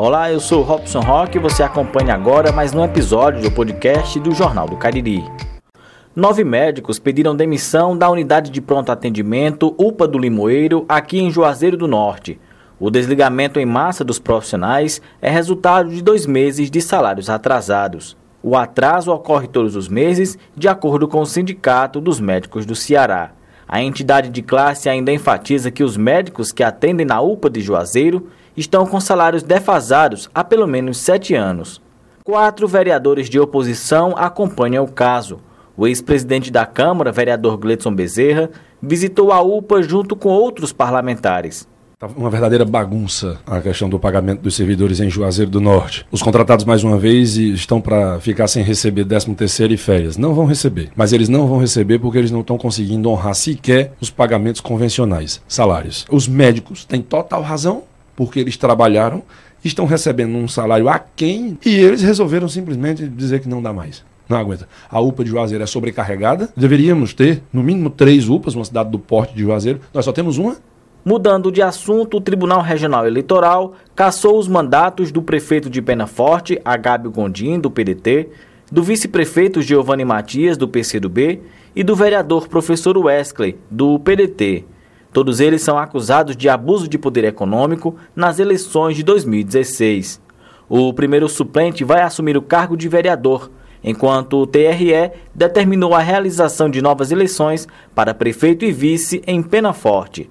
Olá, eu sou Robson Rock e você acompanha agora mais um episódio do podcast do Jornal do Cariri. Nove médicos pediram demissão da unidade de pronto atendimento UPA do Limoeiro, aqui em Juazeiro do Norte. O desligamento em massa dos profissionais é resultado de dois meses de salários atrasados. O atraso ocorre todos os meses, de acordo com o Sindicato dos Médicos do Ceará. A entidade de classe ainda enfatiza que os médicos que atendem na UPA de Juazeiro estão com salários defasados há pelo menos sete anos. Quatro vereadores de oposição acompanham o caso. O ex-presidente da Câmara, vereador Gledson Bezerra, visitou a UPA junto com outros parlamentares. Tá uma verdadeira bagunça a questão do pagamento dos servidores em Juazeiro do Norte. Os contratados, mais uma vez, estão para ficar sem receber 13 terceiro e férias. Não vão receber. Mas eles não vão receber porque eles não estão conseguindo honrar sequer os pagamentos convencionais, salários. Os médicos têm total razão porque eles trabalharam, estão recebendo um salário aquém e eles resolveram simplesmente dizer que não dá mais. Não aguenta. A UPA de Juazeiro é sobrecarregada. Deveríamos ter, no mínimo, três UPAs, uma cidade do porte de Juazeiro. Nós só temos uma. Mudando de assunto, o Tribunal Regional Eleitoral cassou os mandatos do prefeito de Penaforte, Agábio Gondim, do PDT, do vice-prefeito Giovanni Matias, do PCdoB, e do vereador professor Wesley, do PDT. Todos eles são acusados de abuso de poder econômico nas eleições de 2016. O primeiro suplente vai assumir o cargo de vereador, enquanto o TRE determinou a realização de novas eleições para prefeito e vice em Penaforte.